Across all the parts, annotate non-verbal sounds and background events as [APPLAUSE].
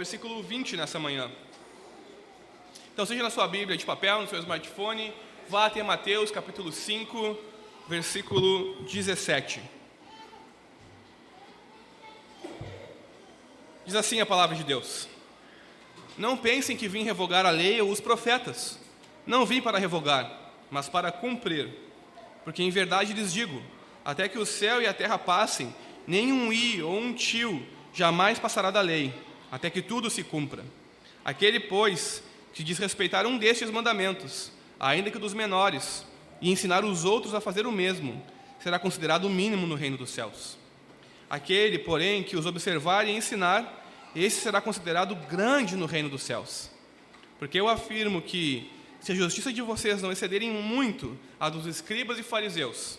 versículo 20 nessa manhã. Então, seja na sua Bíblia de papel, no seu smartphone, vá até Mateus capítulo 5, versículo 17. Diz assim a palavra de Deus: Não pensem que vim revogar a lei ou os profetas. Não vim para revogar, mas para cumprir. Porque em verdade lhes digo: até que o céu e a terra passem, nenhum i ou um tio jamais passará da lei, até que tudo se cumpra. Aquele, pois, que desrespeitar um destes mandamentos, ainda que dos menores, e ensinar os outros a fazer o mesmo, será considerado o mínimo no reino dos céus. Aquele, porém, que os observar e ensinar, esse será considerado grande no reino dos céus. Porque eu afirmo que, se a justiça de vocês não excederem muito a dos escribas e fariseus,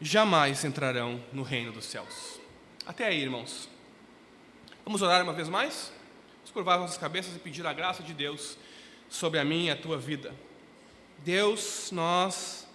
jamais entrarão no reino dos céus. Até aí, irmãos. Vamos orar uma vez mais? Vamos curvar nossas cabeças e pedir a graça de Deus sobre a minha e a tua vida. Deus, nós,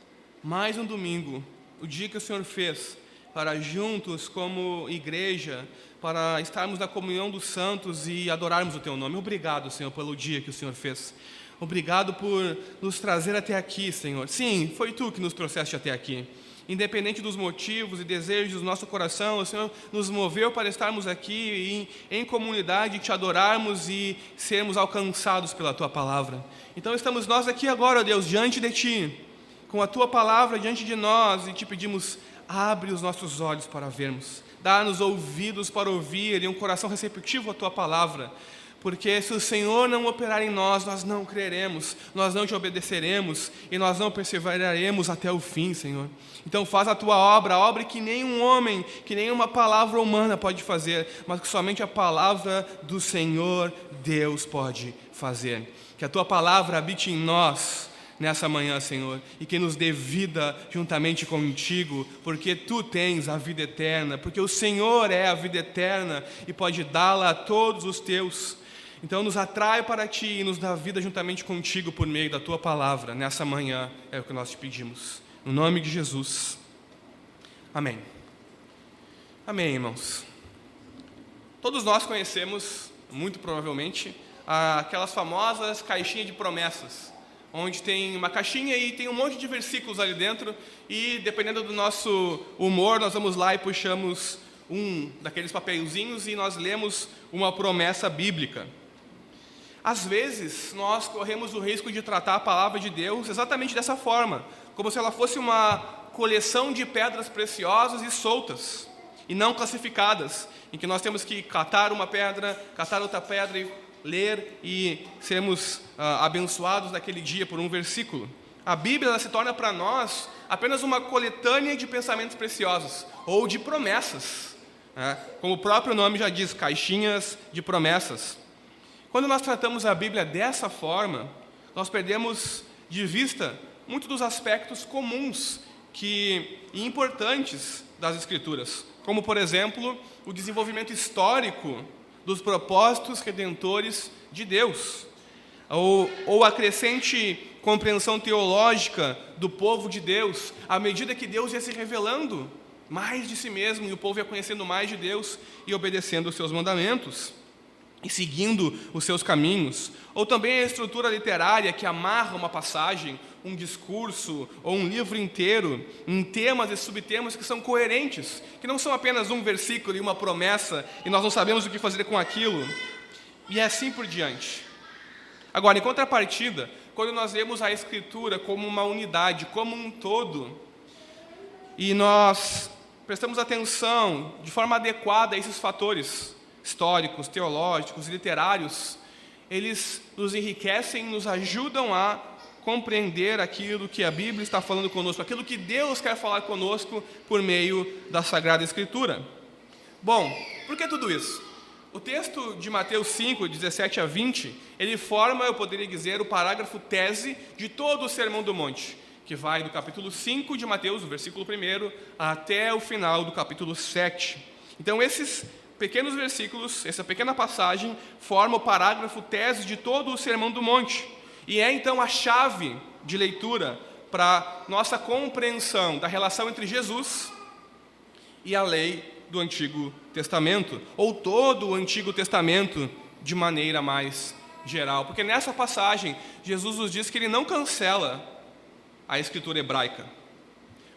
mais um domingo, o dia que o Senhor fez, para juntos, como igreja, para estarmos na comunhão dos santos e adorarmos o Teu nome. Obrigado, Senhor, pelo dia que o Senhor fez. Obrigado por nos trazer até aqui, Senhor. Sim, foi Tu que nos trouxeste até aqui. Independente dos motivos e desejos do nosso coração, o Senhor nos moveu para estarmos aqui em, em comunidade, te adorarmos e sermos alcançados pela Tua palavra. Então estamos nós aqui agora, Deus, diante de Ti, com a Tua palavra diante de nós e te pedimos, abre os nossos olhos para vermos, dá-nos ouvidos para ouvir e um coração receptivo à Tua palavra. Porque se o Senhor não operar em nós, nós não creremos, nós não te obedeceremos e nós não perseveraremos até o fim, Senhor. Então faz a tua obra, a obra que nenhum homem, que nenhuma palavra humana pode fazer, mas que somente a palavra do Senhor Deus pode fazer. Que a tua palavra habite em nós nessa manhã, Senhor, e que nos dê vida juntamente contigo, porque tu tens a vida eterna, porque o Senhor é a vida eterna e pode dá-la a todos os teus. Então nos atrai para ti e nos dá vida juntamente contigo por meio da tua palavra nessa manhã, é o que nós te pedimos. No nome de Jesus. Amém. Amém, irmãos. Todos nós conhecemos, muito provavelmente, aquelas famosas caixinhas de promessas, onde tem uma caixinha e tem um monte de versículos ali dentro, e dependendo do nosso humor, nós vamos lá e puxamos um daqueles papelzinhos e nós lemos uma promessa bíblica. Às vezes, nós corremos o risco de tratar a palavra de Deus exatamente dessa forma, como se ela fosse uma coleção de pedras preciosas e soltas, e não classificadas, em que nós temos que catar uma pedra, catar outra pedra e ler e sermos ah, abençoados naquele dia por um versículo. A Bíblia se torna para nós apenas uma coletânea de pensamentos preciosos ou de promessas, né? como o próprio nome já diz, caixinhas de promessas. Quando nós tratamos a Bíblia dessa forma, nós perdemos de vista muitos dos aspectos comuns que, e importantes das Escrituras, como, por exemplo, o desenvolvimento histórico dos propósitos redentores de Deus, ou, ou a crescente compreensão teológica do povo de Deus, à medida que Deus ia se revelando mais de si mesmo e o povo ia conhecendo mais de Deus e obedecendo os seus mandamentos e seguindo os seus caminhos, ou também a estrutura literária que amarra uma passagem, um discurso ou um livro inteiro em temas e subtemas que são coerentes, que não são apenas um versículo e uma promessa e nós não sabemos o que fazer com aquilo, e assim por diante. Agora, em contrapartida, quando nós vemos a Escritura como uma unidade, como um todo, e nós prestamos atenção de forma adequada a esses fatores históricos, teológicos, literários, eles nos enriquecem, nos ajudam a compreender aquilo que a Bíblia está falando conosco, aquilo que Deus quer falar conosco por meio da Sagrada Escritura. Bom, por que tudo isso? O texto de Mateus 5, 17 a 20, ele forma, eu poderia dizer, o parágrafo tese de todo o Sermão do Monte, que vai do capítulo 5 de Mateus, o versículo 1, até o final do capítulo 7. Então, esses pequenos versículos, essa pequena passagem, forma o parágrafo tese de todo o Sermão do Monte. E é então a chave de leitura para nossa compreensão da relação entre Jesus e a lei do Antigo Testamento, ou todo o Antigo Testamento de maneira mais geral. Porque nessa passagem, Jesus nos diz que ele não cancela a escritura hebraica,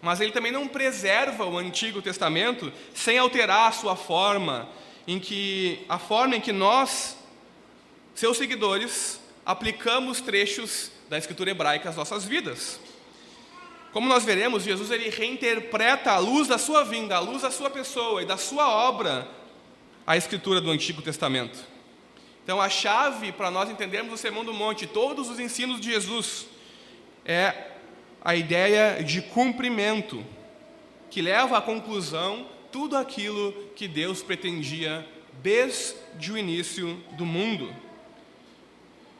mas ele também não preserva o Antigo Testamento sem alterar a sua forma, em que a forma em que nós, seus seguidores, aplicamos trechos da escritura hebraica às nossas vidas. Como nós veremos, Jesus ele reinterpreta à luz da sua vinda, à luz da sua pessoa e da sua obra, a escritura do Antigo Testamento. Então, a chave para nós entendermos o Sermão do Monte, todos os ensinos de Jesus, é a ideia de cumprimento, que leva à conclusão tudo aquilo que Deus pretendia desde o início do mundo.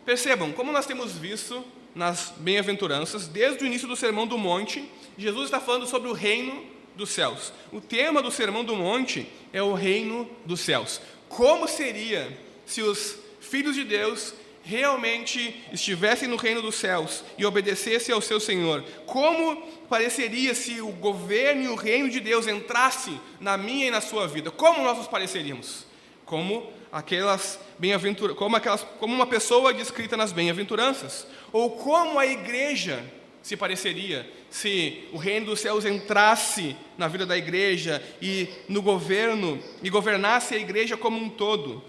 Percebam, como nós temos visto nas bem-aventuranças, desde o início do Sermão do Monte, Jesus está falando sobre o reino dos céus. O tema do Sermão do Monte é o reino dos céus. Como seria se os filhos de Deus realmente estivessem no reino dos céus e obedecessem ao seu Senhor? Como pareceria se o governo e o reino de Deus entrasse na minha e na sua vida? Como nós nos pareceríamos? Como aquelas bem-aventuranças, como, aquelas, como uma pessoa descrita nas bem-aventuranças, ou como a igreja se pareceria se o reino dos céus entrasse na vida da igreja e no governo e governasse a igreja como um todo.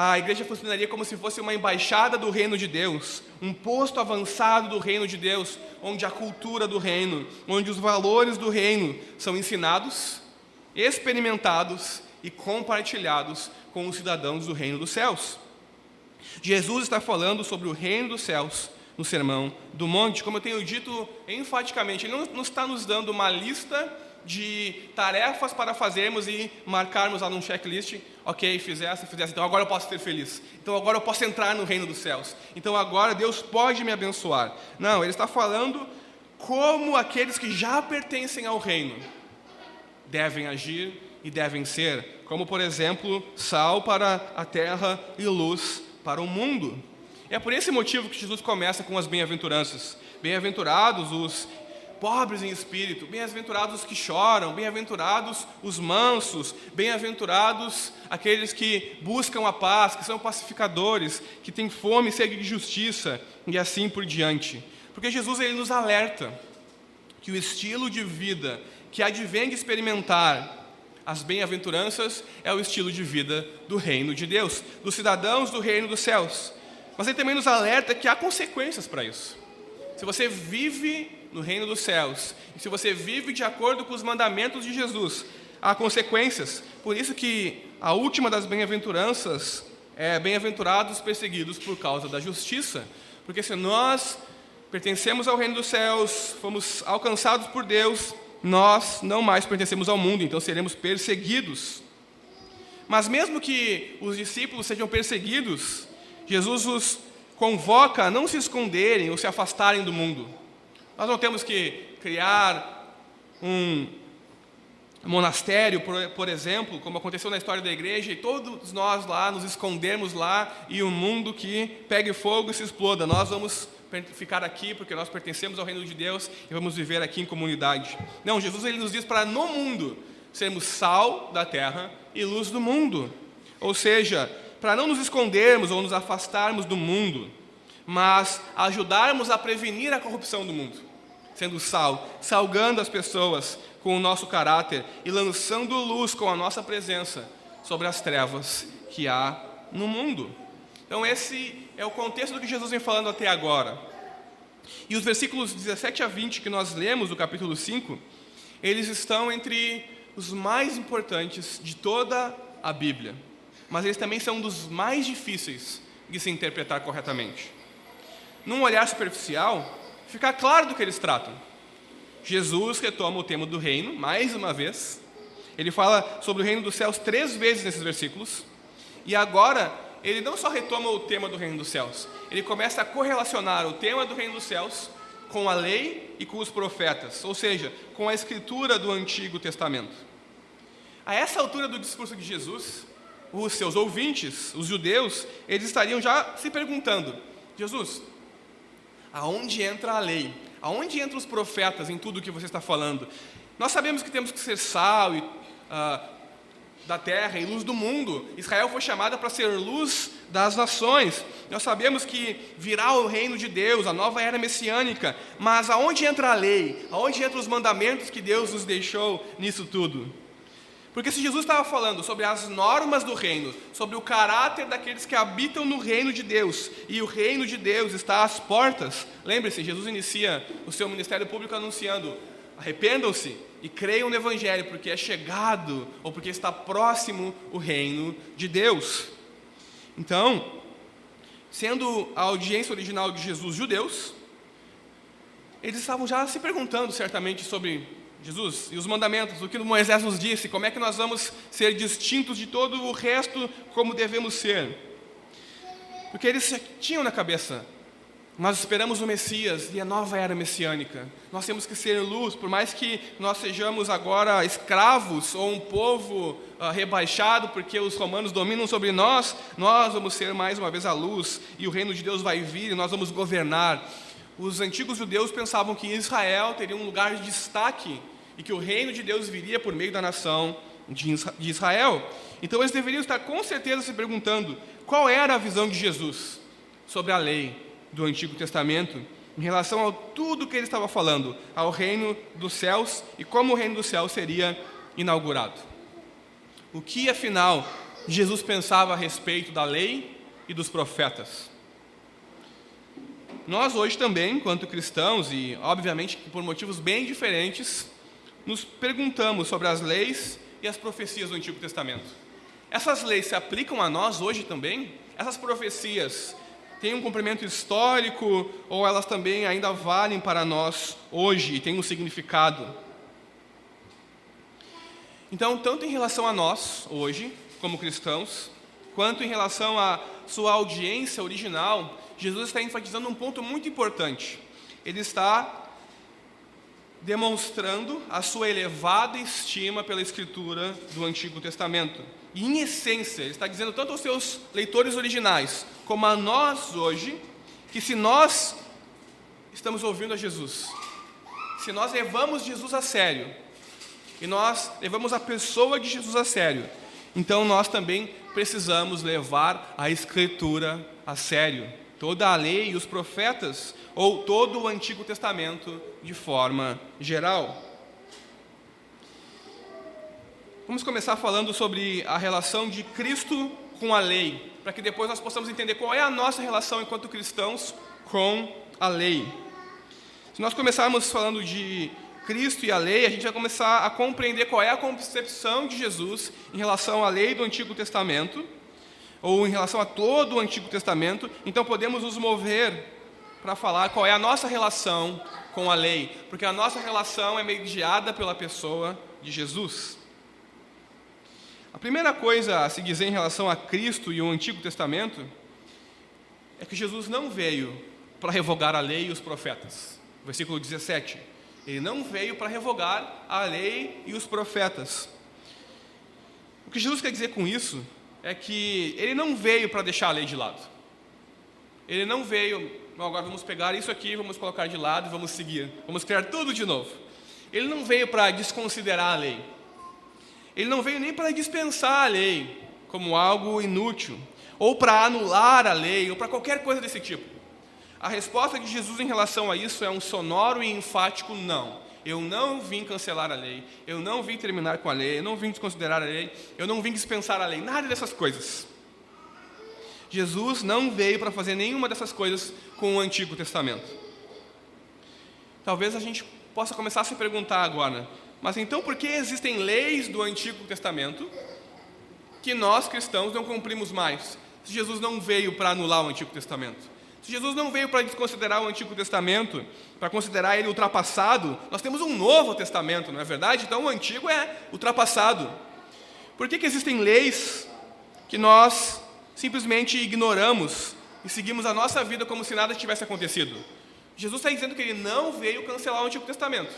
A igreja funcionaria como se fosse uma embaixada do reino de Deus, um posto avançado do reino de Deus, onde a cultura do reino, onde os valores do reino são ensinados, experimentados e compartilhados com os cidadãos do reino dos céus. Jesus está falando sobre o reino dos céus no Sermão do Monte, como eu tenho dito enfaticamente, ele não, está nos dando uma lista de tarefas para fazermos e marcarmos lá num checklist, ok, fiz essa, fiz essa, então agora eu posso ser feliz, então agora eu posso entrar no reino dos céus, então agora Deus pode me abençoar. Não, ele está falando como aqueles que já pertencem ao reino devem agir e devem ser, como por exemplo, sal para a terra e luz para o mundo. É por esse motivo que Jesus começa com as bem-aventuranças. Bem-aventurados os pobres em espírito, bem-aventurados os que choram, bem-aventurados os mansos, bem-aventurados aqueles que buscam a paz, que são pacificadores, que têm fome e de justiça e assim por diante. Porque Jesus ele nos alerta que o estilo de vida que advém de experimentar as bem-aventuranças é o estilo de vida do reino de Deus, dos cidadãos do reino dos céus. Mas ele também nos alerta que há consequências para isso. Se você vive no reino dos céus, e se você vive de acordo com os mandamentos de Jesus, há consequências. Por isso que a última das bem-aventuranças é bem-aventurados perseguidos por causa da justiça. Porque se nós pertencemos ao reino dos céus, fomos alcançados por Deus, nós não mais pertencemos ao mundo, então seremos perseguidos. Mas mesmo que os discípulos sejam perseguidos, Jesus os convoca a não se esconderem ou se afastarem do mundo. Nós não temos que criar um monastério, por, por, exemplo, como aconteceu na história da igreja, e todos nós lá nos escondermos lá e o mundo que pegue fogo e se exploda. Nós vamos ficar aqui porque nós pertencemos ao reino de Deus e vamos viver aqui em comunidade. Não, Jesus ele nos diz para no mundo sermos sal da terra e luz do mundo. Ou seja, para não nos escondermos ou nos afastarmos do mundo, mas ajudarmos a prevenir a corrupção do mundo, sendo sal, salgando as pessoas com o nosso caráter e lançando luz com a nossa presença sobre as trevas que há no mundo. Então, esse é o contexto do que Jesus vem falando até agora. E os versículos 17 a 20 que nós lemos do capítulo 5, eles estão entre os mais importantes de toda a Bíblia, mas eles também são um dos mais difíceis de se interpretar corretamente. Num olhar superficial, fica claro do que eles tratam. Jesus retoma o tema do reino, mais uma vez. Ele fala sobre o reino dos céus três vezes nesses versículos. E agora, ele não só retoma o tema do reino dos céus, ele começa a correlacionar o tema do reino dos céus com a lei e com os profetas, ou seja, com a escritura do Antigo Testamento. A essa altura do discurso de Jesus, os seus ouvintes, os judeus, eles estariam já se perguntando: Jesus, aonde entra a lei? Aonde entram os profetas em tudo o que você está falando? Nós sabemos que temos que ser sal e, uh, da terra e luz do mundo. Israel foi chamada para ser luz das nações. Nós sabemos que virá o reino de Deus, a nova era messiânica. Mas aonde entra a lei? Aonde entram os mandamentos que Deus nos deixou nisso tudo? Porque se Jesus estava falando sobre as normas do reino, sobre o caráter daqueles que habitam no reino de Deus, e o reino de Deus está às portas, lembre-se, Jesus inicia o seu ministério público anunciando: arrependam-se e creiam no Evangelho, porque é chegado, ou porque está próximo o reino de Deus. Então, sendo a audiência original de Jesus judeus, eles estavam já se perguntando certamente sobre Jesus, e os mandamentos, o que Moisés nos disse, como é que nós vamos ser distintos de todo o resto como devemos ser. Porque eles tinham na cabeça, nós esperamos o Messias e a nova era messiânica. Nós temos que ser luz, por mais que nós sejamos agora escravos ou um povo uh, rebaixado, porque os romanos dominam sobre nós, nós vamos ser mais uma vez a luz e o reino de Deus vai vir e nós vamos governar os antigos judeus pensavam que Israel teria um lugar de destaque e que o reino de Deus viria por meio da nação de Israel. Então eles deveriam estar com certeza se perguntando qual era a visão de Jesus sobre a lei do Antigo Testamento em relação a tudo que ele estava falando, ao reino dos céus e como o reino dos céus seria inaugurado. O que afinal Jesus pensava a respeito da lei e dos profetas? Nós hoje também, enquanto cristãos, e obviamente por motivos bem diferentes, nos perguntamos sobre as leis e as profecias do Antigo Testamento. Essas leis se aplicam a nós hoje também? Essas profecias têm um cumprimento histórico ou elas também ainda valem para nós hoje e têm um significado? Então, tanto em relação a nós hoje, como cristãos, quanto em relação à sua audiência original, Jesus está enfatizando um ponto muito importante. Ele está demonstrando a sua elevada estima pela escritura do Antigo Testamento. E, em essência, ele está dizendo tanto aos seus leitores originais, como a nós hoje, que se nós estamos ouvindo a Jesus, se nós levamos Jesus a sério, e nós levamos a pessoa de Jesus a sério, então nós também precisamos levar a Escritura a sério toda a lei e os profetas, ou todo o Antigo Testamento de forma geral. Vamos começar falando sobre a relação de Cristo com a lei, para que depois nós possamos entender qual é a nossa relação enquanto cristãos com a lei. Se nós começarmos falando de Cristo e a lei, a gente vai começar a compreender qual é a concepção de Jesus em relação à lei do Antigo Testamento ou em relação a todo o Antigo Testamento, então podemos nos mover para falar qual é a nossa relação com a lei, porque a nossa relação é mediada pela pessoa de Jesus. A primeira coisa a se dizer em relação a Cristo e o Antigo Testamento é que Jesus não veio para revogar a lei e os profetas. Versículo 17. Ele não veio para revogar a lei e os profetas. O que Jesus quer dizer com isso é que ele não veio para deixar a lei de lado. Ele não veio, agora vamos pegar isso aqui, vamos colocar de lado e vamos seguir, vamos criar tudo de novo. Ele não veio para desconsiderar a lei. Ele não veio nem para dispensar a lei como algo inútil, ou para anular a lei, ou para qualquer coisa desse tipo. A resposta de Jesus em relação a isso é um sonoro e enfático não. Eu não vim cancelar a lei, eu não vim terminar com a lei, eu não vim desconsiderar a lei, eu não vim dispensar a lei, nada dessas coisas. Jesus não veio para fazer nenhuma dessas coisas com o Antigo Testamento. Talvez a gente possa começar a se perguntar agora: Mas então por que existem leis do Antigo Testamento que nós cristãos não cumprimos mais? Se Jesus não veio para anular o Antigo Testamento. Jesus não veio para desconsiderar o Antigo Testamento, para considerar ele ultrapassado, nós temos um Novo Testamento, não é verdade? Então o Antigo é ultrapassado. Por que, que existem leis que nós simplesmente ignoramos e seguimos a nossa vida como se nada tivesse acontecido? Jesus está dizendo que ele não veio cancelar o Antigo Testamento.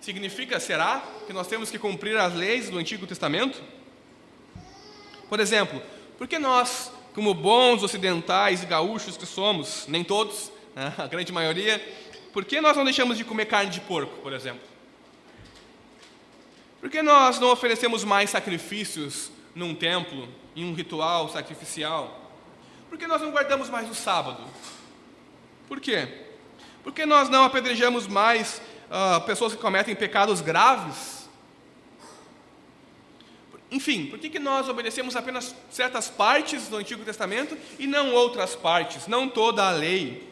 Significa, será, que nós temos que cumprir as leis do Antigo Testamento? Por exemplo, por que nós como bons ocidentais e gaúchos que somos, nem todos, né, a grande maioria, por que nós não deixamos de comer carne de porco, por exemplo? Por que nós não oferecemos mais sacrifícios num templo, em um ritual sacrificial? Por que nós não guardamos mais o sábado? Por quê? Por que nós não apedrejamos mais uh, pessoas que cometem pecados graves? Enfim, por que, que nós obedecemos apenas certas partes do Antigo Testamento e não outras partes, não toda a lei?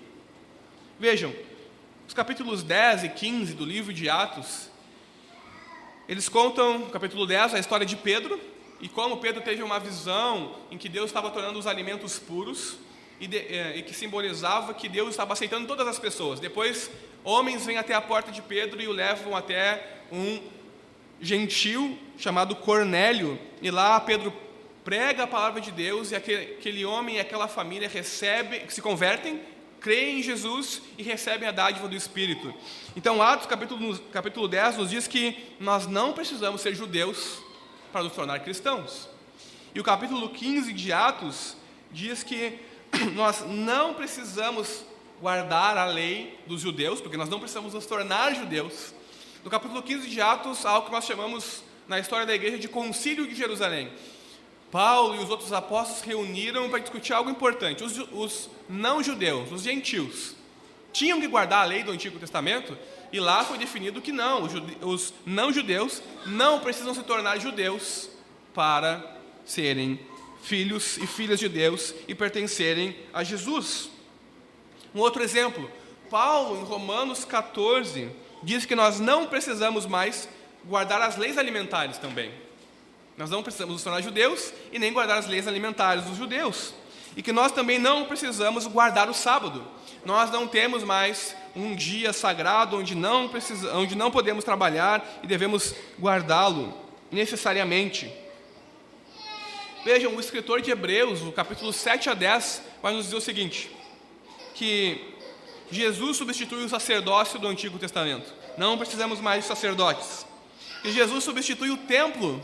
Vejam, os capítulos 10 e 15 do livro de Atos, eles contam, no capítulo 10, a história de Pedro e como Pedro teve uma visão em que Deus estava tornando os alimentos puros e, de, eh, e que simbolizava que Deus estava aceitando todas as pessoas. Depois, homens vêm até a porta de Pedro e o levam até um gentil chamado Cornélio, e lá Pedro prega a palavra de Deus e aquele, aquele homem e aquela família recebem, se convertem, creem em Jesus e recebem a dádiva do Espírito. Então, Atos capítulo, capítulo 10 nos diz que nós não precisamos ser judeus para nos tornar cristãos. E o capítulo 15 de Atos diz que [CLEARS THROAT] nós não precisamos guardar a lei dos judeus, porque nós não precisamos nos tornar judeus, no capítulo 15 de Atos, há algo que nós chamamos na história da igreja de Concílio de Jerusalém. Paulo e os outros apóstolos reuniram para discutir algo importante. Os, os não-judeus, os gentios, tinham que guardar a lei do Antigo Testamento e lá foi definido que não, os, não-judeus não precisam se tornar judeus para serem filhos e filhas de Deus e pertencerem a Jesus. Um outro exemplo, Paulo, em Romanos 14, diz que nós não precisamos mais guardar as leis alimentares também. Nós não precisamos nos tornar judeus e nem guardar as leis alimentares dos judeus. E que nós também não precisamos guardar o sábado. Nós não temos mais um dia sagrado onde não, precisa, onde não podemos trabalhar e devemos guardá-lo necessariamente. Vejam, o escritor de Hebreus, no capítulo 7 a 10, vai nos dizer o seguinte: que Jesus substitui o sacerdócio do Antigo Testamento. Não precisamos mais de sacerdotes. E Jesus substitui o templo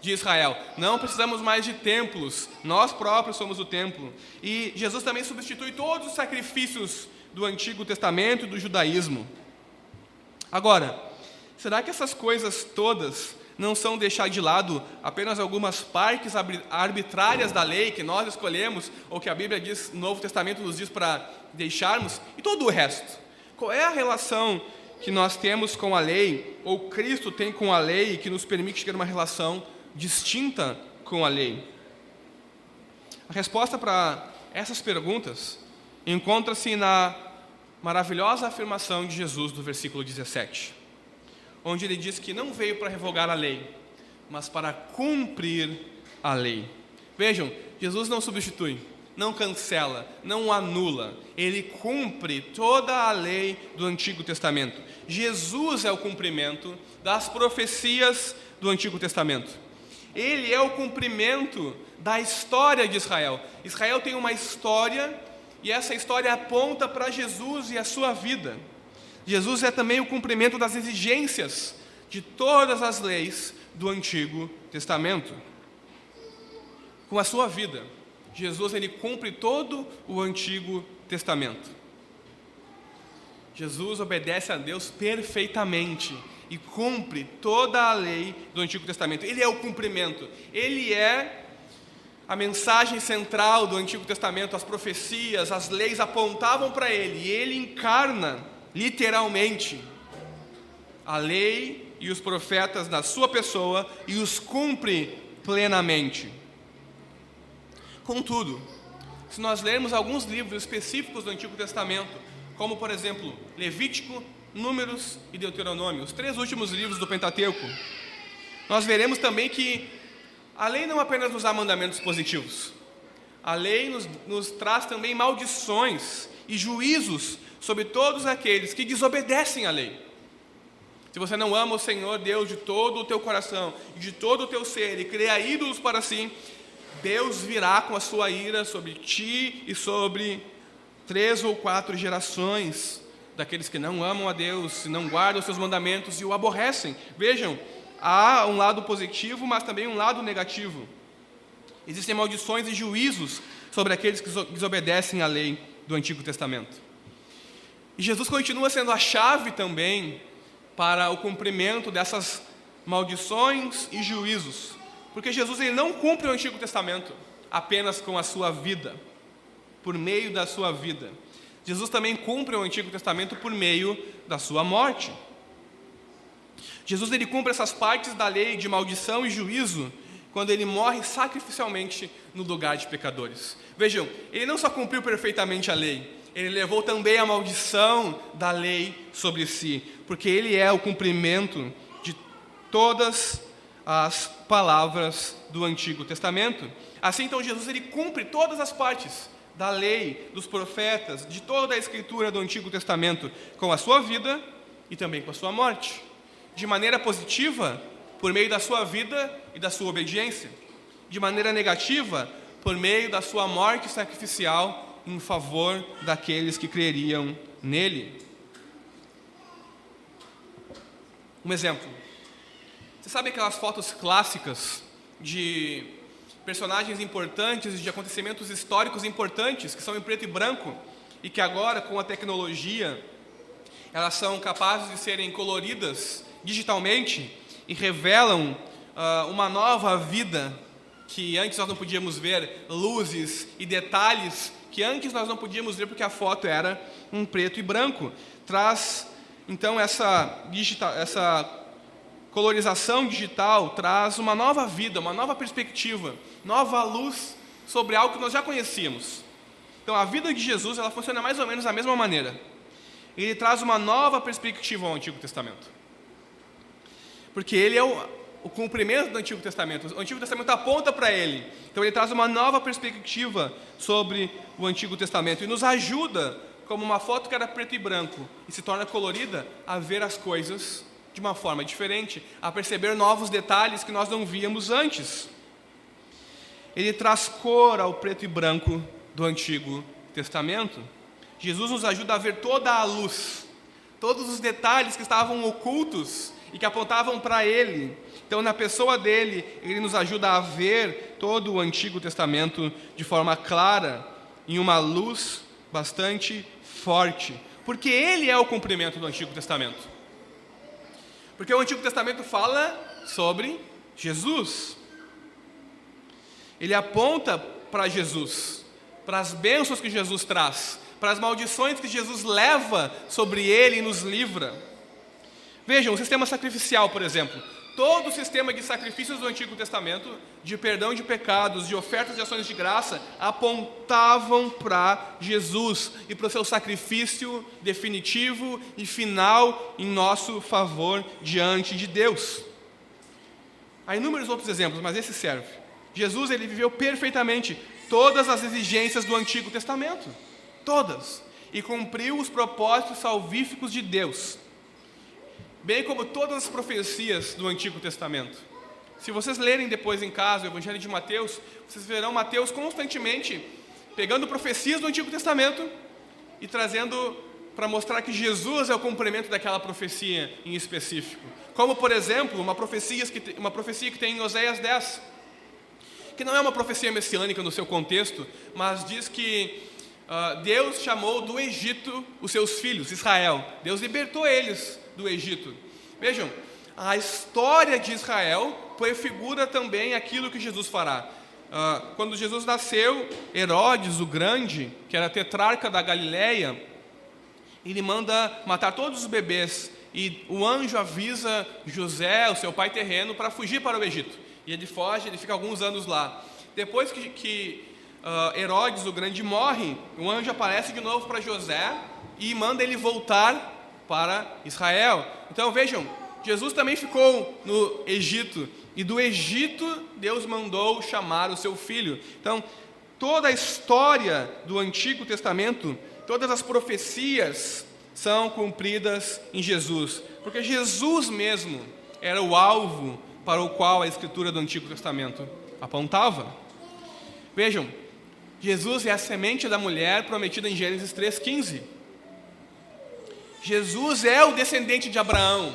de Israel. Não precisamos mais de templos. Nós próprios somos o templo. E Jesus também substitui todos os sacrifícios do Antigo Testamento e do judaísmo. Agora, será que essas coisas todas não são deixar de lado apenas algumas partes arbitrárias da lei que nós escolhemos, ou que a Bíblia diz, no Novo Testamento nos diz para deixarmos, e todo o resto. Qual é a relação que nós temos com a lei, ou Cristo tem com a lei, que nos permite ter uma relação distinta com a lei? A resposta para essas perguntas encontra-se na maravilhosa afirmação de Jesus do versículo 17 onde ele diz que não veio para revogar a lei, mas para cumprir a lei. Vejam, Jesus não substitui, não cancela, não anula, ele cumpre toda a lei do Antigo Testamento. Jesus é o cumprimento das profecias do Antigo Testamento. Ele é o cumprimento da história de Israel. Israel tem uma história e essa história aponta para Jesus e a sua vida. Jesus é também o cumprimento das exigências de todas as leis do Antigo Testamento. Com a sua vida, Jesus ele cumpre todo o Antigo Testamento. Jesus obedece a Deus perfeitamente e cumpre toda a lei do Antigo Testamento. Ele é o cumprimento. Ele é a mensagem central do Antigo Testamento, as profecias, as leis apontavam para ele e ele encarna literalmente, a lei e os profetas na sua pessoa e os cumpre plenamente. Contudo, se nós lermos alguns livros específicos do Antigo Testamento, como por exemplo Levítico, Números e Deuteronômio, os três últimos livros do Pentateuco, nós veremos também que a lei não apenas nos dá mandamentos positivos, a lei nos, nos traz também maldições e juízos sobre todos aqueles que desobedecem à lei. Se você não ama o Senhor Deus de todo o teu coração, de todo o teu ser, e cria ídolos para si, Deus virá com a sua ira sobre ti e sobre três ou quatro gerações daqueles que não amam a Deus, não guardam os seus mandamentos e o aborrecem. Vejam, há um lado positivo, mas também um lado negativo. Existem maldições e juízos sobre aqueles que desobedecem à lei do Antigo Testamento. E Jesus continua sendo a chave também para o cumprimento dessas maldições e juízos, porque Jesus ele não cumpre o Antigo Testamento apenas com a sua vida, por meio da sua vida. Jesus também cumpre o Antigo Testamento por meio da sua morte. Jesus ele cumpre essas partes da lei de maldição e juízo quando ele morre sacrificialmente no lugar de pecadores. Vejam, ele não só cumpriu perfeitamente a lei, ele levou também a maldição da lei sobre si, porque ele é o cumprimento de todas as palavras do Antigo Testamento. Assim, então, Jesus ele cumpre todas as partes da lei, dos profetas, de toda a escritura do Antigo Testamento, com a sua vida e também com a sua morte. De maneira positiva, por meio da sua vida e da sua obediência. De maneira negativa, por meio da sua morte sacrificial em favor daqueles que creriam nele. Um exemplo. Você sabe aquelas fotos clássicas de personagens importantes, de acontecimentos históricos importantes, que são em preto e branco, e que agora, com a tecnologia, elas são capazes de serem coloridas digitalmente e revelam uh, uma nova vida que antes nós não podíamos ver, luzes e detalhes que antes nós não podíamos ver porque a foto era um preto e branco. Traz então essa, digital, essa colorização digital traz uma nova vida, uma nova perspectiva, nova luz sobre algo que nós já conhecíamos. Então, a vida de Jesus ela funciona mais ou menos da mesma maneira. Ele traz uma nova perspectiva ao Antigo Testamento. Porque ele é o, o cumprimento do Antigo Testamento. O Antigo Testamento aponta para ele. Então, ele traz uma nova perspectiva sobre o Antigo Testamento e nos ajuda, como uma foto que era preto e branco e se torna colorida, a ver as coisas de uma forma diferente, a perceber novos detalhes que nós não víamos antes. Ele traz cor ao preto e branco do Antigo Testamento. Jesus nos ajuda a ver toda a luz, todos os detalhes que estavam ocultos e que apontavam para Ele. Então, na pessoa dele, ele nos ajuda a ver todo o Antigo Testamento de forma clara, em uma luz bastante forte, porque ele é o cumprimento do Antigo Testamento. Porque o Antigo Testamento fala sobre Jesus. Ele aponta para Jesus, para as bênçãos que Jesus traz, para as maldições que Jesus leva sobre ele e nos livra. Vejam, o sistema sacrificial, por exemplo. Todo o sistema de sacrifícios do Antigo Testamento, de perdão de pecados, de ofertas de ações de graça, apontavam para Jesus e para o seu sacrifício definitivo e final em nosso favor diante de Deus. Há inúmeros outros exemplos, mas esse serve. Jesus ele viveu perfeitamente todas as exigências do Antigo Testamento, todas, e cumpriu os propósitos salvíficos de Deus bem como todas as profecias do Antigo Testamento. Se vocês lerem depois em casa o Evangelho de Mateus, vocês verão Mateus constantemente pegando profecias do Antigo Testamento e trazendo para mostrar que Jesus é o cumprimento daquela profecia em específico. Como, por exemplo, uma profecia que, uma profecia que tem em Oséias 10, que não é uma profecia messiânica no seu contexto, mas diz que uh, Deus chamou do Egito os seus filhos, Israel. Deus libertou eles do Egito. Vejam, a história de Israel prefigura também aquilo que Jesus fará. Uh, quando Jesus nasceu, Herodes o Grande, que era tetrarca da Galileia, ele manda matar todos os bebês e o anjo avisa José, o seu pai terreno, para fugir para o Egito. E ele foge, ele fica alguns anos lá. Depois que, que uh, Herodes o Grande morre, o anjo aparece de novo para José e manda ele voltar para Israel. Então vejam, Jesus também ficou no Egito e do Egito Deus mandou chamar o seu filho. Então, toda a história do Antigo Testamento, todas as profecias são cumpridas em Jesus, porque Jesus mesmo era o alvo para o qual a escritura do Antigo Testamento apontava. Vejam, Jesus é a semente da mulher prometida em Gênesis 3,15. Jesus é o descendente de Abraão.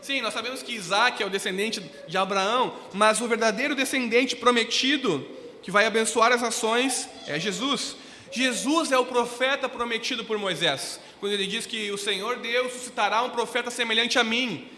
Sim, nós sabemos que Isaac é o descendente de Abraão, mas o verdadeiro descendente prometido que vai abençoar as nações é Jesus. Jesus é o profeta prometido por Moisés, quando ele diz que o Senhor Deus suscitará um profeta semelhante a mim,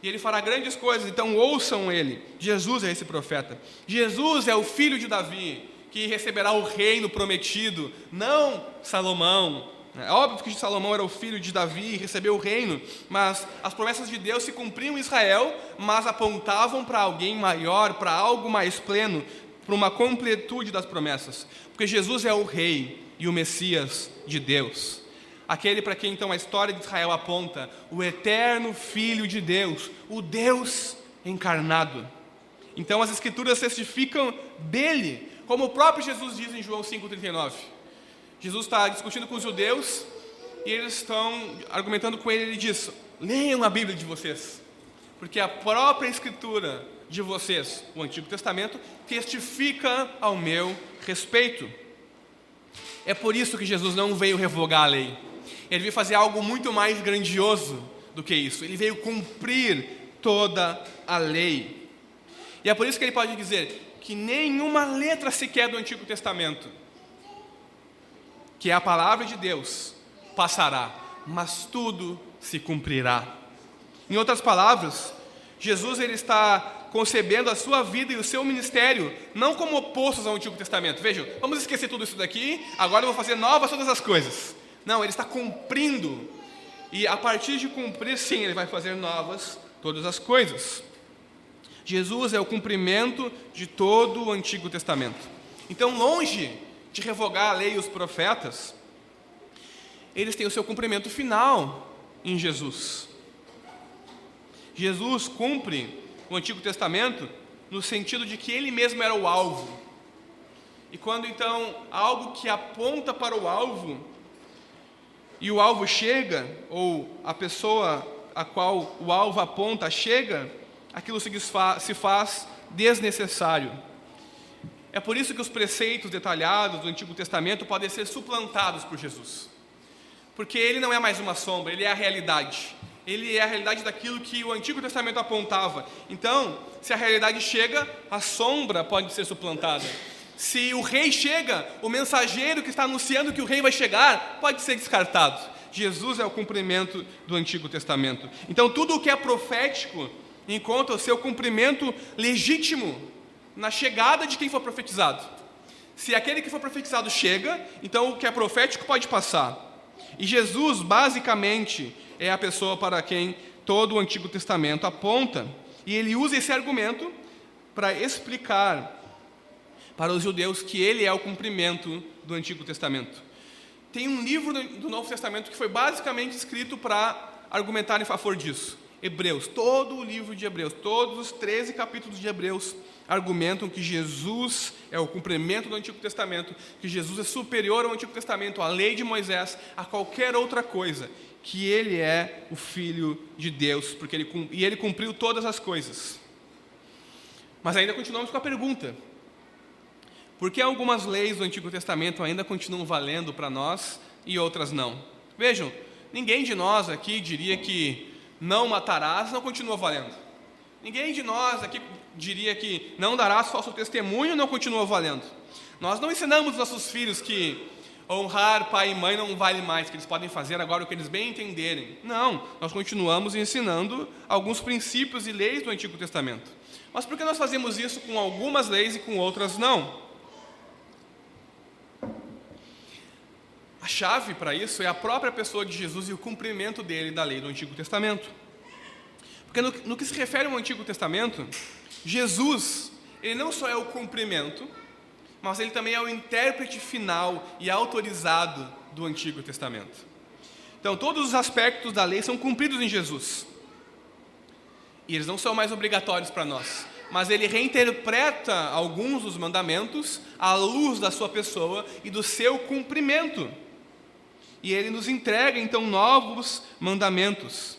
e ele fará grandes coisas, então ouçam ele. Jesus é esse profeta. Jesus é o filho de Davi, que receberá o reino prometido, não Salomão. É óbvio que Salomão era o filho de Davi e recebeu o reino, mas as promessas de Deus se cumpriam em Israel, mas apontavam para alguém maior, para algo mais pleno, para uma completude das promessas. Porque Jesus é o rei e o Messias de Deus. Aquele para quem então a história de Israel aponta, o eterno Filho de Deus, o Deus encarnado. Então as Escrituras testificam dele, como o próprio Jesus diz em João 5,39. Jesus está discutindo com os judeus e eles estão argumentando com ele. Ele diz: leiam a Bíblia de vocês, porque a própria Escritura de vocês, o Antigo Testamento, testifica ao meu respeito. É por isso que Jesus não veio revogar a lei, ele veio fazer algo muito mais grandioso do que isso, ele veio cumprir toda a lei. E é por isso que ele pode dizer: que nenhuma letra sequer do Antigo Testamento, que é a palavra de Deus, passará, mas tudo se cumprirá. Em outras palavras, Jesus ele está concebendo a sua vida e o seu ministério não como opostos ao Antigo Testamento. Vejam, vamos esquecer tudo isso daqui, agora eu vou fazer novas todas as coisas. Não, ele está cumprindo. E a partir de cumprir, sim, ele vai fazer novas todas as coisas. Jesus é o cumprimento de todo o Antigo Testamento. Então, longe de revogar a lei e os profetas, eles têm o seu cumprimento final em Jesus. Jesus cumpre o Antigo Testamento no sentido de que ele mesmo era o alvo. E quando então algo que aponta para o alvo e o alvo chega, ou a pessoa a qual o alvo aponta chega, aquilo se, faz desnecessário. É por isso que os preceitos detalhados do Antigo Testamento podem ser suplantados por Jesus. Porque ele não é mais uma sombra, ele é a realidade. Ele é a realidade daquilo que o Antigo Testamento apontava. Então, se a realidade chega, a sombra pode ser suplantada. Se o rei chega, o mensageiro que está anunciando que o rei vai chegar pode ser descartado. Jesus é o cumprimento do Antigo Testamento. Então, tudo o que é profético encontra o seu cumprimento legítimo na chegada de quem for profetizado. Se aquele que for profetizado chega, então o que é profético pode passar. E Jesus, basicamente, é a pessoa para quem todo o Antigo Testamento aponta. E ele usa esse argumento para explicar para os judeus que ele é o cumprimento do Antigo Testamento. Tem um livro do Novo Testamento que foi basicamente escrito para argumentar em favor disso. Hebreus, todo o livro de Hebreus, todos os 13 capítulos de Hebreus argumentam que Jesus é o cumprimento do Antigo Testamento, que Jesus é superior ao Antigo Testamento, à lei de Moisés, a qualquer outra coisa, que ele é o filho de Deus, porque ele e ele cumpriu todas as coisas. Mas ainda continuamos com a pergunta: por que algumas leis do Antigo Testamento ainda continuam valendo para nós e outras não? Vejam, ninguém de nós aqui diria que não matarás não continua valendo. Ninguém de nós aqui diria que não darás falso testemunho não continua valendo. Nós não ensinamos nossos filhos que honrar pai e mãe não vale mais, que eles podem fazer agora o que eles bem entenderem. Não, nós continuamos ensinando alguns princípios e leis do Antigo Testamento. Mas por que nós fazemos isso com algumas leis e com outras não? A chave para isso é a própria pessoa de Jesus e o cumprimento dele da lei do Antigo Testamento. Porque no, no que se refere ao Antigo Testamento, Jesus, ele não só é o cumprimento, mas ele também é o intérprete final e autorizado do Antigo Testamento. Então, todos os aspectos da lei são cumpridos em Jesus. E eles não são mais obrigatórios para nós. Mas ele reinterpreta alguns dos mandamentos à luz da sua pessoa e do seu cumprimento. E ele nos entrega então novos mandamentos.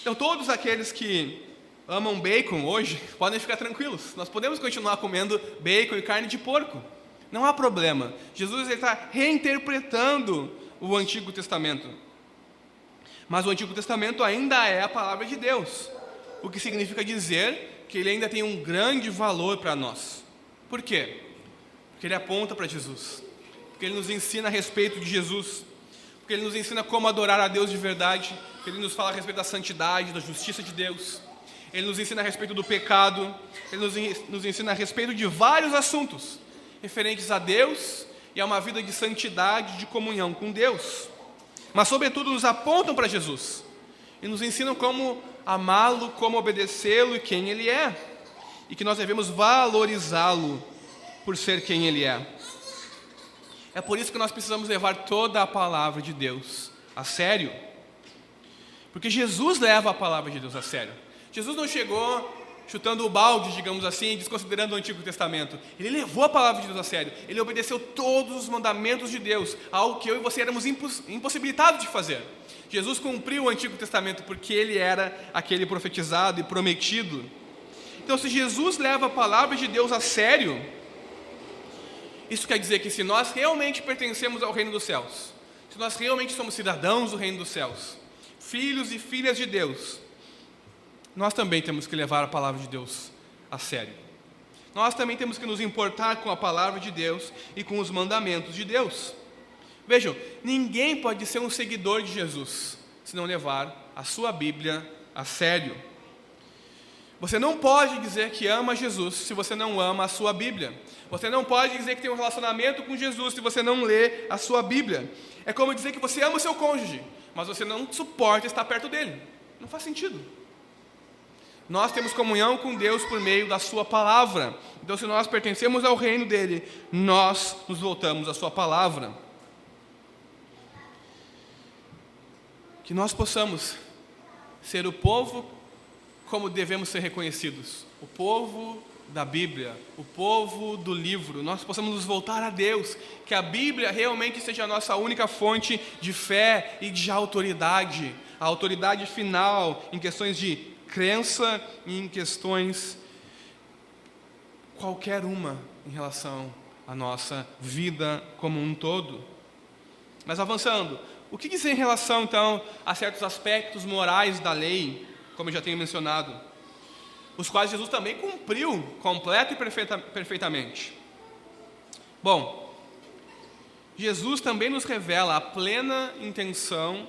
Então, todos aqueles que amam bacon hoje [LAUGHS] podem ficar tranquilos. Nós podemos continuar comendo bacon e carne de porco. Não há problema. Jesus está reinterpretando o Antigo Testamento. Mas o Antigo Testamento ainda é a palavra de Deus, o que significa dizer que ele ainda tem um grande valor para nós. Por quê? Porque ele aponta para Jesus, porque ele nos ensina a respeito de Jesus, porque ele nos ensina como adorar a Deus de verdade, ele nos fala a respeito da santidade, da justiça de Deus, ele nos ensina a respeito do pecado, ele nos ensina a respeito de vários assuntos referentes a Deus e a uma vida de santidade, de comunhão com Deus. Mas, sobretudo, nos apontam para Jesus e nos ensinam como amá-lo, como obedecê-lo e quem ele é, e que nós devemos valorizá-lo por ser quem ele é. É por isso que nós precisamos levar toda a palavra de Deus a sério, porque Jesus leva a palavra de Deus a sério. Jesus não chegou chutando o balde, digamos assim, desconsiderando o Antigo Testamento. Ele levou a palavra de Deus a sério. Ele obedeceu todos os mandamentos de Deus, algo que eu e você éramos impossibilitados de fazer. Jesus cumpriu o Antigo Testamento porque ele era aquele profetizado e prometido. Então, se Jesus leva a palavra de Deus a sério, isso quer dizer que se nós realmente pertencemos ao reino dos céus, se nós realmente somos cidadãos do reino dos céus, filhos e filhas de Deus, nós também temos que levar a palavra de Deus a sério. Nós também temos que nos importar com a palavra de Deus e com os mandamentos de Deus. Vejam, ninguém pode ser um seguidor de Jesus se não levar a sua Bíblia a sério. Você não pode dizer que ama Jesus se você não ama a sua Bíblia. Você não pode dizer que tem um relacionamento com Jesus se você não lê a sua Bíblia. É como dizer que você ama o seu cônjuge, mas você não suporta estar perto dele. Não faz sentido. Nós temos comunhão com Deus por meio da Sua palavra. Então, se nós pertencemos ao reino dele, nós nos voltamos à Sua palavra. Que nós possamos ser o povo como devemos ser reconhecidos o povo da Bíblia, o povo do livro, nós possamos nos voltar a Deus, que a Bíblia realmente seja a nossa única fonte de fé e de autoridade, a autoridade final em questões de crença em questões, qualquer uma, em relação à nossa vida como um todo. Mas avançando, o que dizer em relação então a certos aspectos morais da lei, como eu já tenho mencionado, os quais Jesus também cumpriu completa e perfeita, perfeitamente? Bom, Jesus também nos revela a plena intenção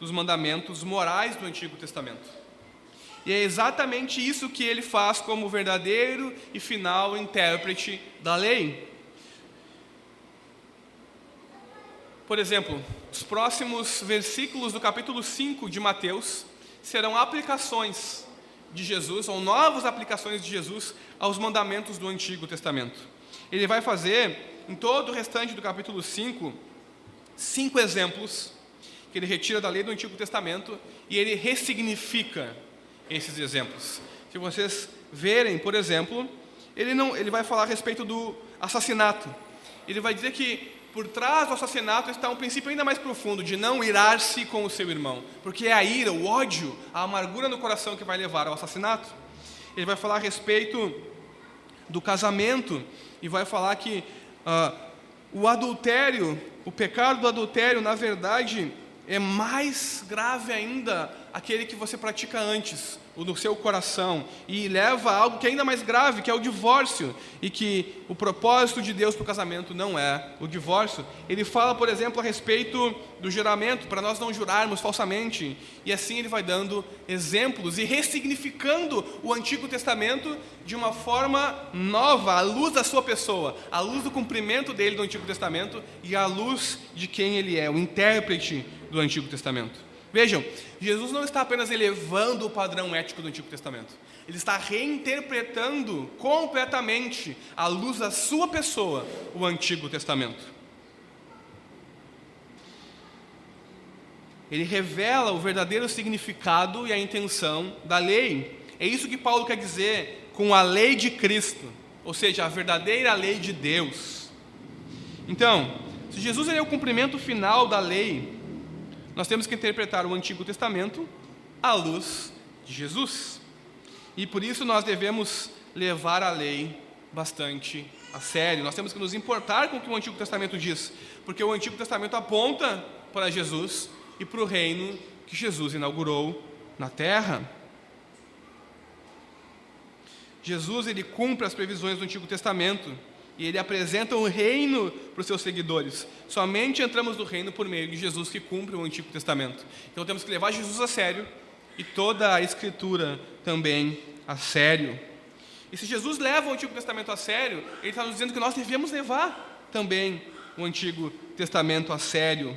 dos mandamentos morais do Antigo Testamento. E é exatamente isso que ele faz como verdadeiro e final intérprete da lei. Por exemplo, os próximos versículos do capítulo 5 de Mateus serão aplicações de Jesus, ou novas aplicações de Jesus aos mandamentos do Antigo Testamento. Ele vai fazer, em todo o restante do capítulo 5, cinco exemplos que ele retira da lei do Antigo Testamento e ele ressignifica esses exemplos. Se vocês verem, por exemplo, ele, não, ele vai falar a respeito do assassinato. Ele vai dizer que por trás do assassinato está um princípio ainda mais profundo de não irar-se com o seu irmão, porque é a ira, o ódio, a amargura no coração que vai levar ao assassinato. Ele vai falar a respeito do casamento e vai falar que uh, o adultério, o pecado do adultério, na verdade, é mais grave ainda aquele que você pratica antes, o do seu coração, e leva a algo que é ainda mais grave, que é o divórcio, e que o propósito de Deus para o casamento não é o divórcio. Ele fala, por exemplo, a respeito do juramento, para nós não jurarmos falsamente, e assim ele vai dando exemplos e ressignificando o Antigo Testamento de uma forma nova, à luz da sua pessoa, à luz do cumprimento dele do Antigo Testamento e à luz de quem ele é, o intérprete do Antigo Testamento. Vejam, Jesus não está apenas elevando o padrão ético do Antigo Testamento, ele está reinterpretando completamente, à luz da sua pessoa, o Antigo Testamento. ele revela o verdadeiro significado e a intenção da lei. É isso que Paulo quer dizer com a lei de Cristo, ou seja, a verdadeira lei de Deus. Então, se Jesus é o cumprimento final da lei, nós temos que interpretar o Antigo Testamento à luz de Jesus. E por isso nós devemos levar a lei bastante a sério. Nós temos que nos importar com o que o Antigo Testamento diz, porque o Antigo Testamento aponta para Jesus e para o reino que Jesus inaugurou na terra. Jesus ele cumpre as previsões do Antigo Testamento e ele apresenta o reino para os seus seguidores. Somente entramos no reino por meio de Jesus que cumpre o Antigo Testamento. Então temos que levar Jesus a sério e toda a Escritura também a sério. E se Jesus leva o Antigo Testamento a sério, ele está nos dizendo que nós devemos levar também o Antigo Testamento a sério.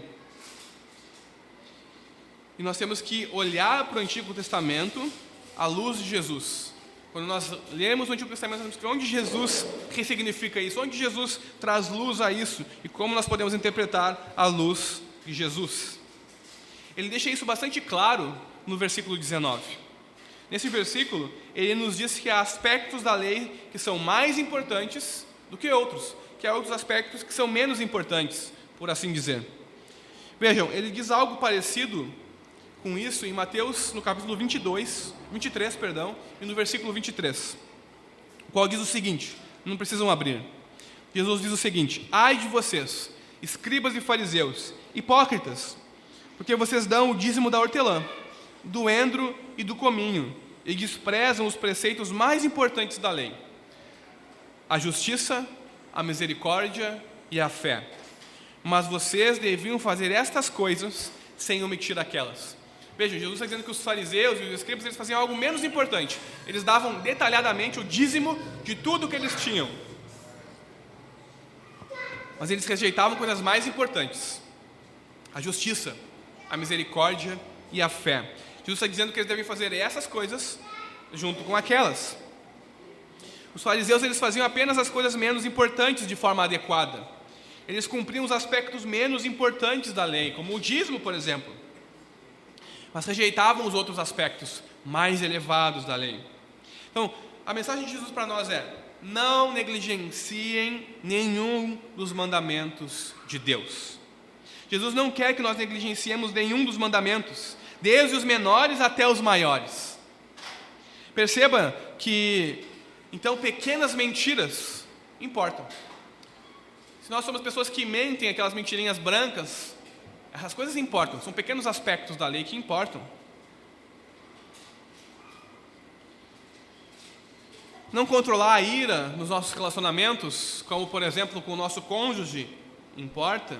E nós temos que olhar para o Antigo Testamento à luz de Jesus. Quando nós lemos o Antigo Testamento, nós temos que onde Jesus ressignifica isso, onde Jesus traz luz a isso e como nós podemos interpretar a luz de Jesus. Ele deixa isso bastante claro no versículo 19. Nesse versículo, ele nos diz que há aspectos da lei que são mais importantes do que outros, que há outros aspectos que são menos importantes, por assim dizer. Vejam, ele diz algo parecido com isso em Mateus, no capítulo 22, 23, perdão, e no versículo 23, o qual diz o seguinte: não precisam abrir. Jesus diz o seguinte: Ai de vocês, escribas e fariseus, hipócritas, porque vocês dão o dízimo da hortelã, do endro e do cominho, e desprezam os preceitos mais importantes da lei: a justiça, a misericórdia e a fé. Mas vocês deviam fazer estas coisas sem omitir aquelas. Veja, Jesus está dizendo que os fariseus e os escribas eles faziam algo menos importante. Eles davam detalhadamente o dízimo de tudo que eles tinham. Mas eles rejeitavam coisas mais importantes: a justiça, a misericórdia e a fé. Jesus está dizendo que eles devem fazer essas coisas junto com aquelas. Os fariseus eles faziam apenas as coisas menos importantes de forma adequada. Eles cumpriam os aspectos menos importantes da lei, como o dízimo, por exemplo mas rejeitavam os outros aspectos mais elevados da lei. Então, a mensagem de Jesus para nós é: não negligenciem nenhum dos mandamentos de Deus. Jesus não quer que nós negligenciemos nenhum dos mandamentos, desde os menores até os maiores. Perceba que, então, pequenas mentiras importam. Se nós somos pessoas que mentem aquelas mentirinhas brancas, as coisas importam, são pequenos aspectos da lei que importam. Não controlar a ira nos nossos relacionamentos, como por exemplo com o nosso cônjuge, importa.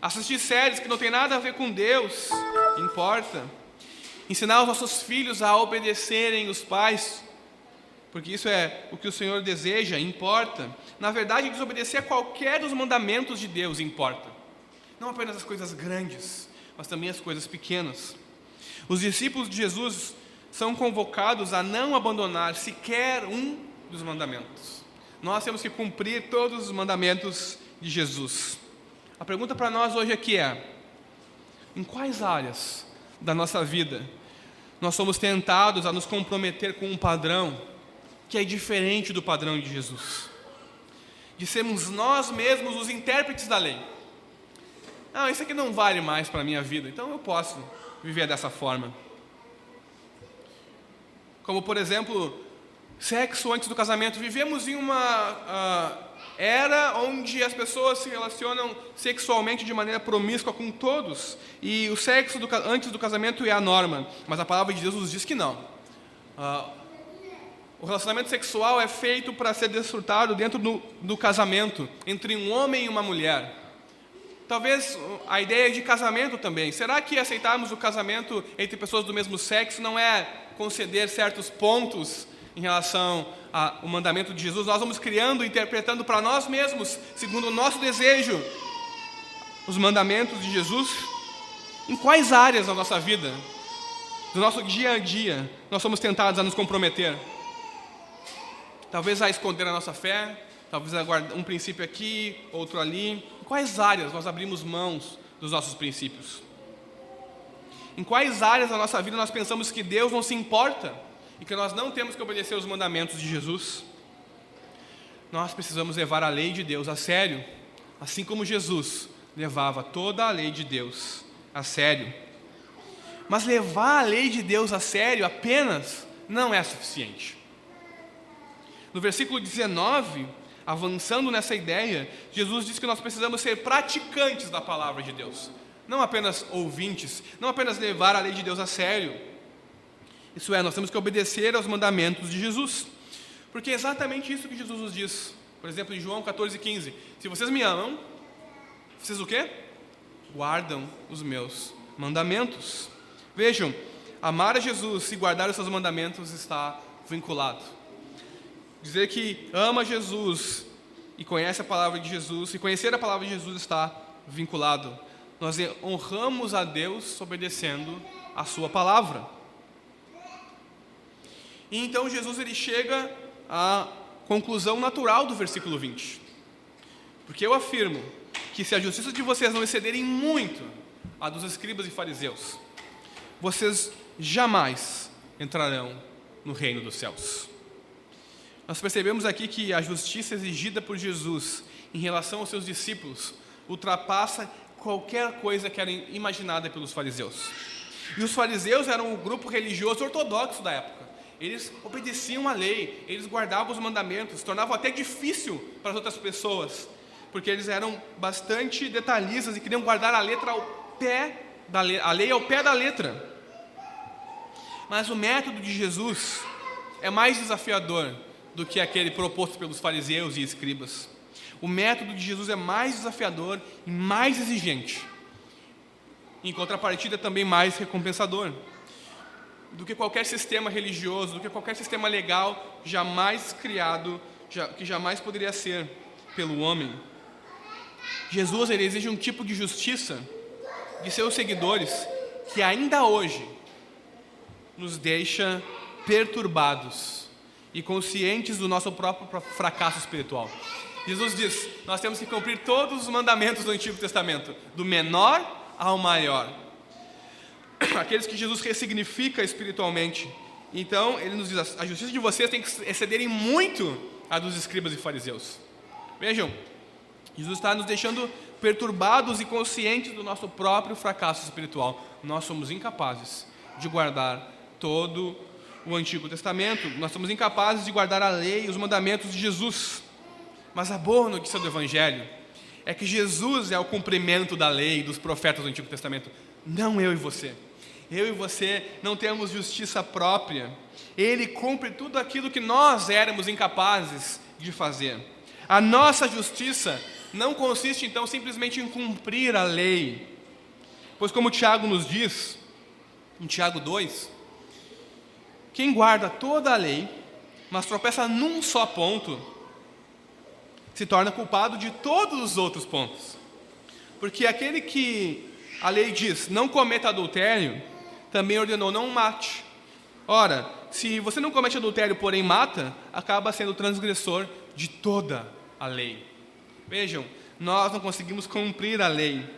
Assistir séries que não tem nada a ver com Deus, importa. Ensinar os nossos filhos a obedecerem os pais, porque isso é o que o Senhor deseja, importa. Na verdade, desobedecer a qualquer dos mandamentos de Deus importa. Não apenas as coisas grandes, mas também as coisas pequenas. Os discípulos de Jesus são convocados a não abandonar sequer um dos mandamentos. Nós temos que cumprir todos os mandamentos de Jesus. A pergunta para nós hoje aqui é: em quais áreas da nossa vida nós somos tentados a nos comprometer com um padrão que é diferente do padrão de Jesus? De sermos nós mesmos os intérpretes da lei não, isso aqui não vale mais para a minha vida, então eu posso viver dessa forma. Como, por exemplo, sexo antes do casamento. Vivemos em uma uh, era onde as pessoas se relacionam sexualmente de maneira promíscua com todos, e o sexo do, antes do casamento é a norma, mas a palavra de Deus nos diz que não. Uh, o relacionamento sexual é feito para ser desfrutado dentro do, do casamento, entre um homem e uma mulher. Talvez a ideia de casamento também. Será que aceitarmos o casamento entre pessoas do mesmo sexo não é conceder certos pontos em relação ao mandamento de Jesus? Nós vamos criando, interpretando para nós mesmos, segundo o nosso desejo, os mandamentos de Jesus. Em quais áreas da nossa vida, do nosso dia a dia, nós somos tentados a nos comprometer? Talvez a esconder a nossa fé, talvez a guardar um princípio aqui, outro ali quais áreas nós abrimos mãos dos nossos princípios? em quais áreas da nossa vida nós pensamos que Deus não se importa e que nós não temos que obedecer os mandamentos de Jesus? Nós precisamos levar a lei de Deus a sério, assim como Jesus levava toda a lei de Deus a sério. Mas levar a lei de Deus a sério apenas não é suficiente. No versículo 19, avançando nessa ideia, Jesus diz que nós precisamos ser praticantes da palavra de Deus, não apenas ouvintes, não apenas levar a lei de Deus a sério. Isso é, nós temos que obedecer aos mandamentos de Jesus, porque é exatamente isso que Jesus nos diz. Por exemplo, em João 14,15: Se vocês me amam, vocês o quê? Guardam os meus mandamentos. Vejam, amar a Jesus e guardar os seus mandamentos está vinculado. Dizer que ama Jesus e conhece a palavra de Jesus, e conhecer a palavra de Jesus está vinculado. Nós honramos a Deus obedecendo a sua palavra. E então Jesus ele chega à conclusão natural do versículo 20. Porque eu afirmo que se a justiça de vocês não excederem muito a dos escribas e fariseus, vocês jamais entrarão no reino dos céus. Nós percebemos aqui que a justiça exigida por Jesus em relação aos seus discípulos ultrapassa qualquer coisa que era imaginada pelos fariseus. E os fariseus eram o grupo religioso ortodoxo da época. Eles obedeciam a lei, eles guardavam os mandamentos, tornavam até difícil para as outras pessoas, porque eles eram bastante detalhistas e queriam guardar a letra ao pé da lei, a lei ao pé da letra. Mas o método de Jesus é mais desafiador do que aquele proposto pelos fariseus e escribas. O método de Jesus é mais desafiador e mais exigente. Em contrapartida, também mais recompensador. Do que qualquer sistema religioso, do que qualquer sistema legal jamais criado, que jamais poderia ser pelo homem. Jesus ele exige um tipo de justiça de seus seguidores que ainda hoje nos deixa perturbados e conscientes do nosso próprio fracasso espiritual. Jesus diz: nós temos que cumprir todos os mandamentos do Antigo Testamento, do menor ao maior. [CLEARS THROAT] Aqueles que Jesus ressignifica espiritualmente. Então, ele nos diz: a justiça de vocês tem que excederem muito a dos escribas e fariseus. Vejam, Jesus está nos deixando perturbados e conscientes do nosso próprio fracasso espiritual. Nós somos incapazes de guardar todo o Antigo Testamento, nós somos incapazes de guardar a lei e os mandamentos de Jesus. Mas a boa notícia do Evangelho é que Jesus é o cumprimento da lei dos profetas do Antigo Testamento, não eu e você. Eu e você não temos justiça própria. Ele cumpre tudo aquilo que nós éramos incapazes de fazer. A nossa justiça não consiste então simplesmente em cumprir a lei, pois, como Tiago nos diz, em Tiago 2, quem guarda toda a lei, mas tropeça num só ponto, se torna culpado de todos os outros pontos. Porque aquele que a lei diz não cometa adultério, também ordenou não mate. Ora, se você não comete adultério, porém mata, acaba sendo transgressor de toda a lei. Vejam, nós não conseguimos cumprir a lei.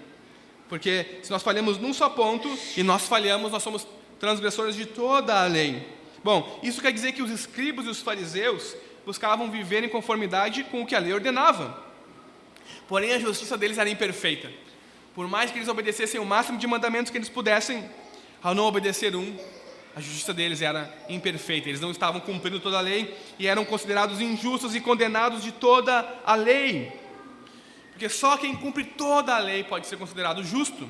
Porque se nós falhamos num só ponto e nós falhamos, nós somos transgressores de toda a lei. Bom, isso quer dizer que os escribas e os fariseus buscavam viver em conformidade com o que a lei ordenava. Porém, a justiça deles era imperfeita. Por mais que eles obedecessem o máximo de mandamentos que eles pudessem, ao não obedecer um, a justiça deles era imperfeita. Eles não estavam cumprindo toda a lei e eram considerados injustos e condenados de toda a lei. Porque só quem cumpre toda a lei pode ser considerado justo.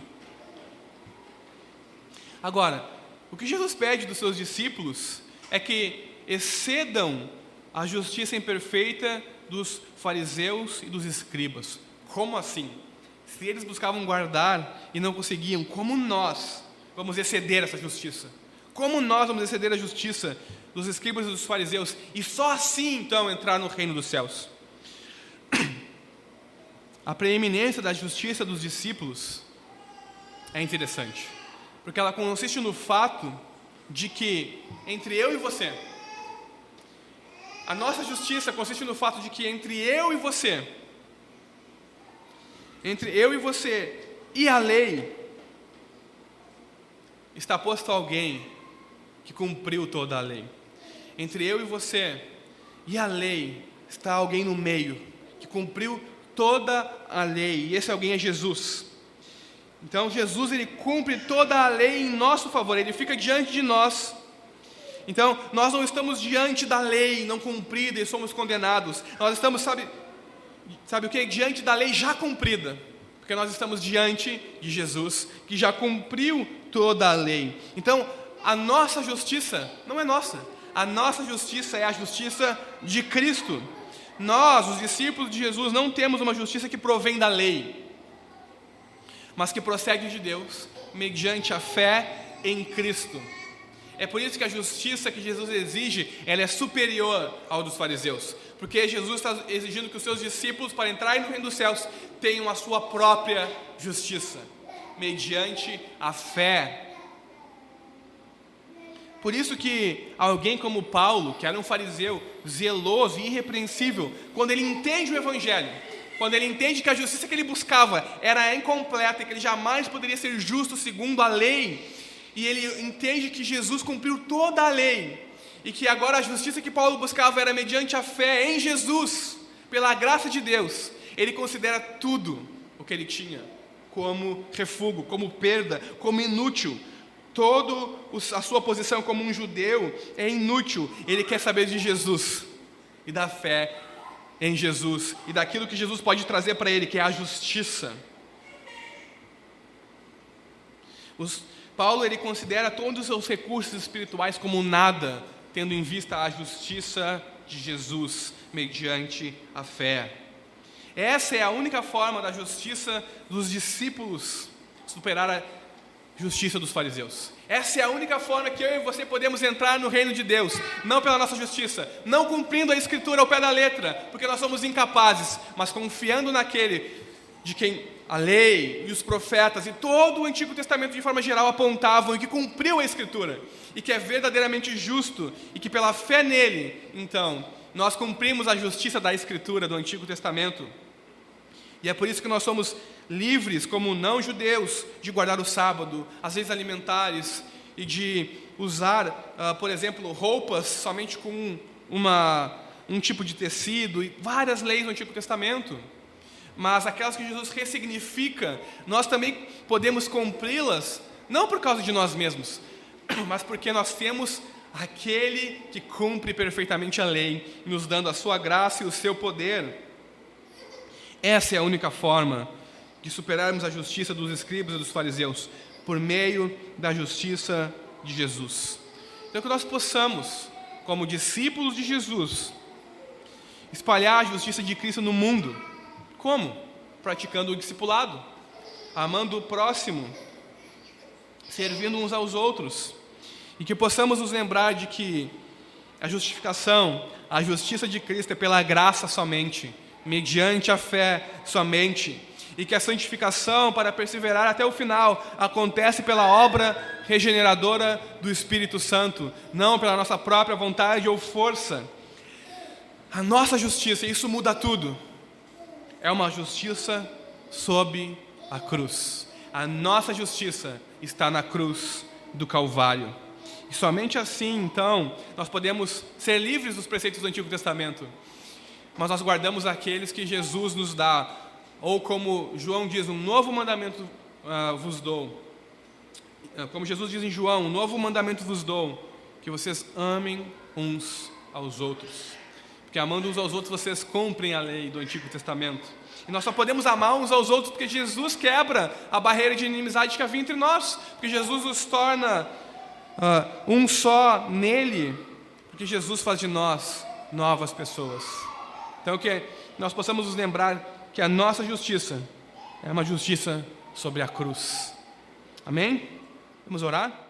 Agora, o que Jesus pede dos seus discípulos é que excedam a justiça imperfeita dos fariseus e dos escribas. Como assim? Se eles buscavam guardar e não conseguiam, como nós vamos exceder essa justiça? Como nós vamos exceder a justiça dos escribas e dos fariseus e só assim então entrar no reino dos céus? [CLEARS THROAT] A preeminência da justiça dos discípulos é interessante porque ela consiste no fato de que entre eu e você, a nossa justiça consiste no fato de que entre eu e você, entre eu e você e a lei, está posto alguém que cumpriu toda a lei. Entre eu e você e a lei está alguém no meio que cumpriu toda a lei, e esse alguém é Jesus. Então Jesus ele cumpre toda a lei em nosso favor, ele fica diante de nós. Então nós não estamos diante da lei não cumprida e somos condenados. Nós estamos, sabe, sabe o que? Diante da lei já cumprida. Porque nós estamos diante de Jesus, que já cumpriu toda a lei. Então, a nossa justiça não é nossa. A nossa justiça é a justiça de Cristo. Nós, os discípulos de Jesus, não temos uma justiça que provém da lei mas que procede de Deus, mediante a fé em Cristo. É por isso que a justiça que Jesus exige, ela é superior ao dos fariseus. Porque Jesus está exigindo que os seus discípulos, para entrarem no reino dos céus, tenham a sua própria justiça, mediante a fé. Por isso que alguém como Paulo, que era um fariseu zeloso e irrepreensível, quando ele entende o evangelho, quando ele entende que a justiça que ele buscava era incompleta e que ele jamais poderia ser justo segundo a lei, e ele entende que Jesus cumpriu toda a lei, e que agora a justiça que Paulo buscava era mediante a fé em Jesus, pela graça de Deus, ele considera tudo o que ele tinha como refúgio, como perda, como inútil. Todo a sua posição como um judeu é inútil. Ele quer saber de Jesus e da fé em Jesus e daquilo que Jesus pode trazer para ele, que é a justiça. Os, Paulo ele considera todos os seus recursos espirituais como nada, tendo em vista a justiça de Jesus mediante a fé. Essa é a única forma da justiça dos discípulos superar a justiça dos fariseus. Essa é a única forma que eu e você podemos entrar no reino de Deus, não pela nossa justiça, não cumprindo a escritura ao pé da letra, porque nós somos incapazes, mas confiando naquele de quem a lei e os profetas e todo o Antigo Testamento de forma geral apontavam e que cumpriu a escritura e que é verdadeiramente justo e que pela fé nele, então, nós cumprimos a justiça da escritura do Antigo Testamento. E é por isso que nós somos livres, como não-judeus, de guardar o sábado, as leis alimentares e de usar, uh, por exemplo, roupas somente com uma, um tipo de tecido e várias leis do Antigo Testamento. Mas aquelas que Jesus ressignifica, nós também podemos cumpri-las, não por causa de nós mesmos, [CLEARS THROAT] mas porque nós temos aquele que cumpre perfeitamente a lei, nos dando a sua graça e o seu poder. Essa é a única forma de superarmos a justiça dos escribas e dos fariseus, por meio da justiça de Jesus. Então, que nós possamos, como discípulos de Jesus, espalhar a justiça de Cristo no mundo. Como? Praticando o discipulado, amando o próximo, servindo uns aos outros. E que possamos nos lembrar de que a justificação, a justiça de Cristo é pela graça somente, mediante a fé somente e que a santificação para perseverar até o final acontece pela obra regeneradora do Espírito Santo, não pela nossa própria vontade ou força. A nossa justiça, isso muda tudo, é uma justiça sob a cruz. A nossa justiça está na cruz do Calvário. E somente assim, então, nós podemos ser livres dos preceitos do Antigo Testamento. Mas nós guardamos aqueles que Jesus nos dá ou como João diz, um novo mandamento uh, vos dou. Ah, como Jesus diz em João, um novo mandamento vos dou, que vocês amem uns aos outros. Porque amando uns aos outros, vocês cumprem a lei do Antigo Testamento. E nós só podemos amar uns aos outros porque Jesus quebra a barreira de inimizade que havia entre nós. Porque Jesus nos torna uh, um só nele. Porque Jesus faz de nós novas pessoas. Então, que nós possamos nos lembrar que a nossa justiça é uma justiça sobre a cruz. Amém? Vamos orar?